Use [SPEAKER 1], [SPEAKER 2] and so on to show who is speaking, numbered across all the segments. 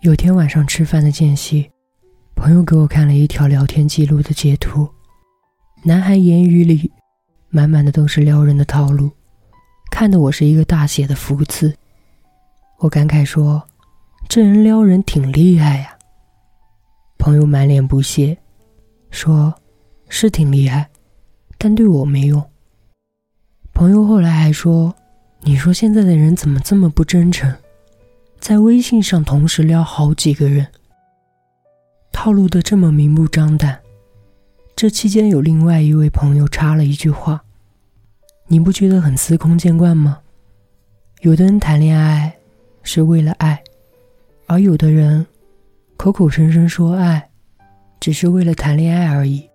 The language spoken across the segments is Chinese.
[SPEAKER 1] 有天晚上吃饭的间隙，朋友给我看了一条聊天记录的截图，男孩言语里满满的都是撩人的套路，看得我是一个大写的福字。我感慨说：“这人撩人挺厉害呀。”朋友满脸不屑，说：“是挺厉害，但对我没用。”朋友后来还说：“你说现在的人怎么这么不真诚？”在微信上同时撩好几个人，套路的这么明目张胆。这期间有另外一位朋友插了一句话：“你不觉得很司空见惯吗？有的人谈恋爱是为了爱，而有的人口口声声说爱，只是为了谈恋爱而已。”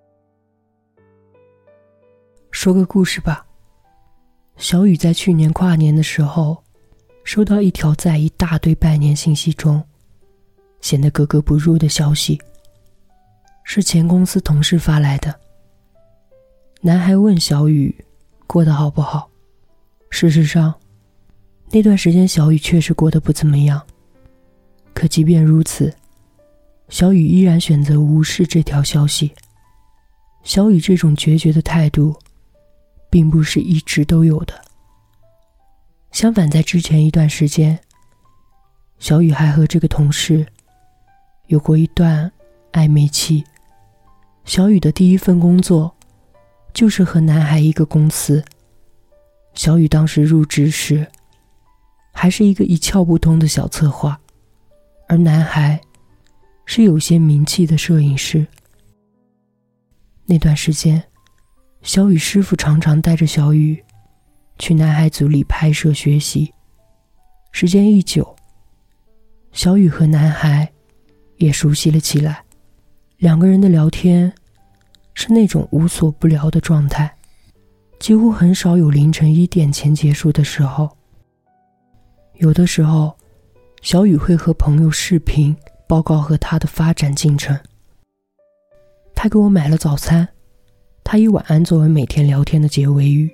[SPEAKER 1] 说个故事吧。小雨在去年跨年的时候。收到一条在一大堆拜年信息中显得格格不入的消息，是前公司同事发来的。男孩问小雨过得好不好。事实上，那段时间小雨确实过得不怎么样。可即便如此，小雨依然选择无视这条消息。小雨这种决绝的态度，并不是一直都有的。相反，在之前一段时间，小雨还和这个同事有过一段暧昧期。小雨的第一份工作就是和男孩一个公司。小雨当时入职时还是一个一窍不通的小策划，而男孩是有些名气的摄影师。那段时间，小雨师傅常常带着小雨。去男孩组里拍摄学习，时间一久，小雨和男孩也熟悉了起来。两个人的聊天是那种无所不聊的状态，几乎很少有凌晨一点前结束的时候。有的时候，小雨会和朋友视频报告和他的发展进程。他给我买了早餐，他以晚安作为每天聊天的结尾语。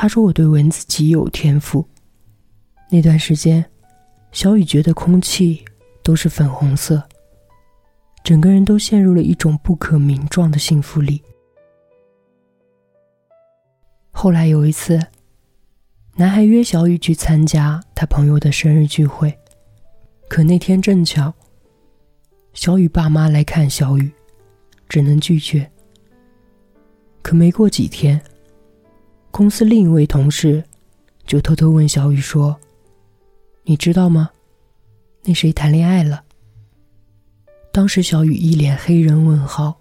[SPEAKER 1] 他说：“我对文字极有天赋。”那段时间，小雨觉得空气都是粉红色，整个人都陷入了一种不可名状的幸福里。后来有一次，男孩约小雨去参加他朋友的生日聚会，可那天正巧小雨爸妈来看小雨，只能拒绝。可没过几天。公司另一位同事就偷偷问小雨说：“你知道吗？那谁谈恋爱了？”当时小雨一脸黑人问号，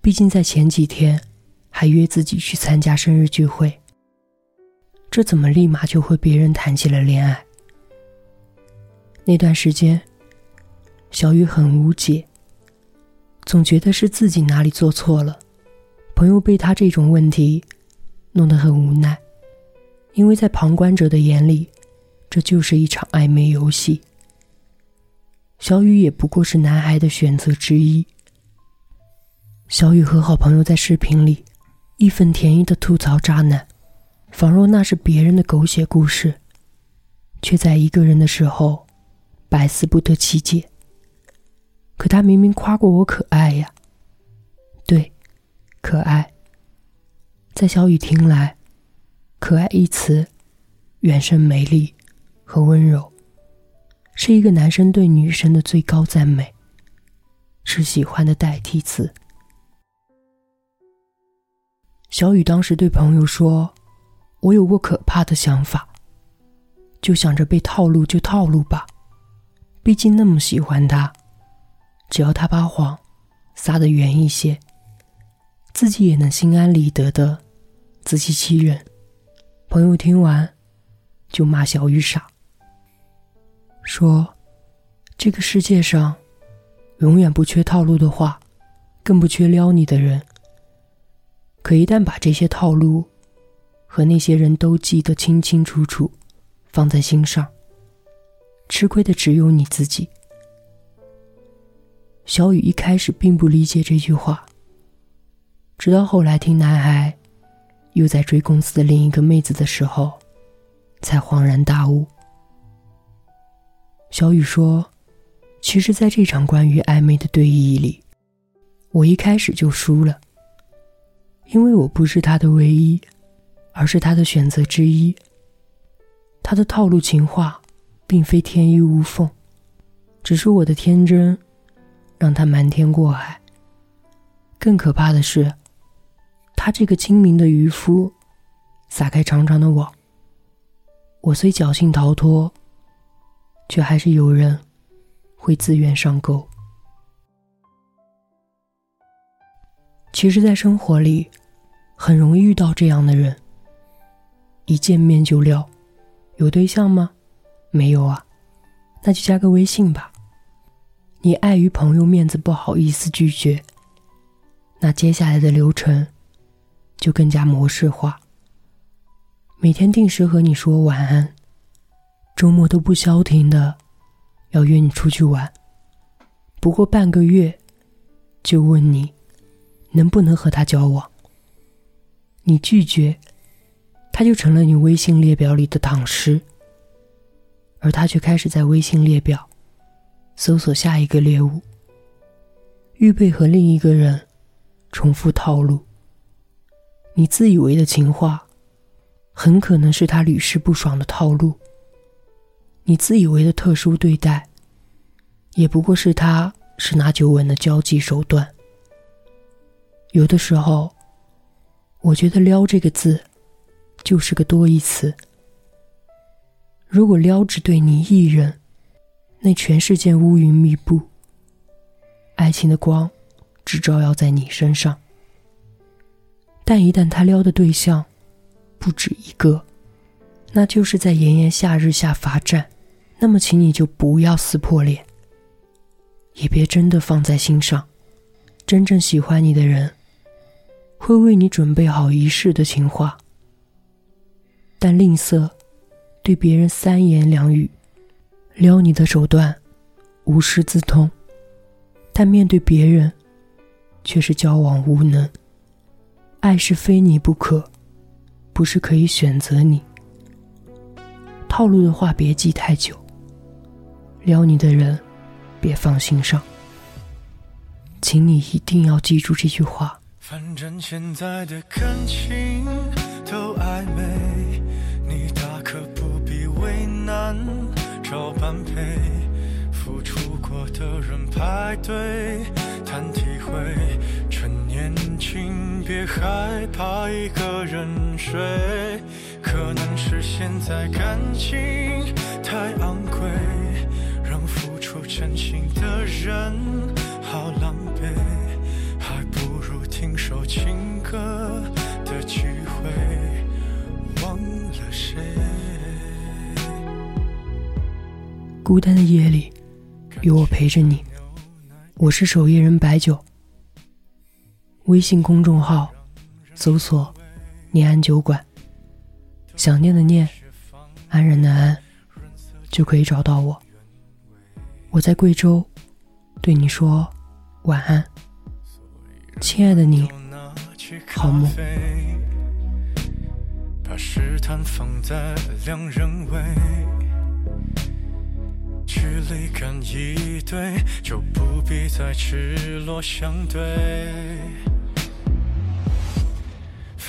[SPEAKER 1] 毕竟在前几天还约自己去参加生日聚会，这怎么立马就和别人谈起了恋爱？那段时间，小雨很无解，总觉得是自己哪里做错了，朋友被他这种问题。弄得很无奈，因为在旁观者的眼里，这就是一场暧昧游戏。小雨也不过是男孩的选择之一。小雨和好朋友在视频里义愤填膺的吐槽渣男，仿若那是别人的狗血故事，却在一个人的时候百思不得其解。可他明明夸过我可爱呀，对，可爱。在小雨听来，“可爱”一词，远胜美丽和温柔，是一个男生对女生的最高赞美，是喜欢的代替词。小雨当时对朋友说：“我有过可怕的想法，就想着被套路就套路吧，毕竟那么喜欢他，只要他把谎撒得圆一些，自己也能心安理得的。”自欺欺人，朋友听完就骂小雨傻，说：“这个世界上永远不缺套路的话，更不缺撩你的人。可一旦把这些套路和那些人都记得清清楚楚，放在心上，吃亏的只有你自己。”小雨一开始并不理解这句话，直到后来听男孩。又在追公司的另一个妹子的时候，才恍然大悟。小雨说：“其实，在这场关于暧昧的对弈里，我一开始就输了，因为我不是他的唯一，而是他的选择之一。他的套路情话，并非天衣无缝，只是我的天真，让他瞒天过海。更可怕的是，他这个精明的渔夫，撒开长长的网。我虽侥幸逃脱，却还是有人会自愿上钩。其实，在生活里，很容易遇到这样的人，一见面就撩，有对象吗？没有啊，那就加个微信吧。你碍于朋友面子不好意思拒绝。那接下来的流程就更加模式化。每天定时和你说晚安，周末都不消停的要约你出去玩。不过半个月就问你能不能和他交往。你拒绝，他就成了你微信列表里的躺尸，而他却开始在微信列表搜索下一个猎物，预备和另一个人。重复套路。你自以为的情话，很可能是他屡试不爽的套路。你自以为的特殊对待，也不过是他十拿九稳的交际手段。有的时候，我觉得“撩”这个字，就是个多义词。如果撩只对你一人，那全世界乌云密布，爱情的光。只照耀在你身上，但一旦他撩的对象不止一个，那就是在炎炎夏日下罚站。那么，请你就不要撕破脸，也别真的放在心上。真正喜欢你的人，会为你准备好一世的情话，但吝啬对别人三言两语，撩你的手段无师自通，但面对别人。却是交往无能。爱是非你不可，不是可以选择你。套路的话别记太久，撩你的人别放心上。请你一定要记住这句话。
[SPEAKER 2] 反正现在的感情都暧昧，你大可不必为难，找般配，付出过的人排队。谈体，别害怕一个人睡。可能是现在感情太昂贵，让付出真心的人好狼狈。还不如听首情歌的机会，忘了谁。
[SPEAKER 1] 孤单的夜里，有我陪着你。我是守夜人白酒。微信公众号搜索“念安酒馆”，想念的念，安然的安，就可以找到我。我在贵州，对你说晚安，亲爱的你，好梦。把试探放在两人位。距离感一对，就不必再赤裸相对。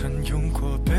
[SPEAKER 1] 曾用过。